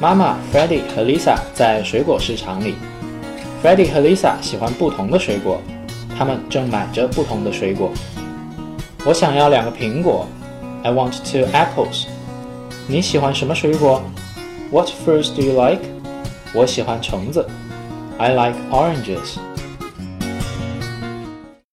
妈妈 freddie 和 lisa 在水果市场里 freddie 和 lisa 喜欢不同的水果他们正买着不同的水果我想要两个苹果 i want two apples 你喜欢什么水果 what fruits do you like 我喜欢橙子 i like oranges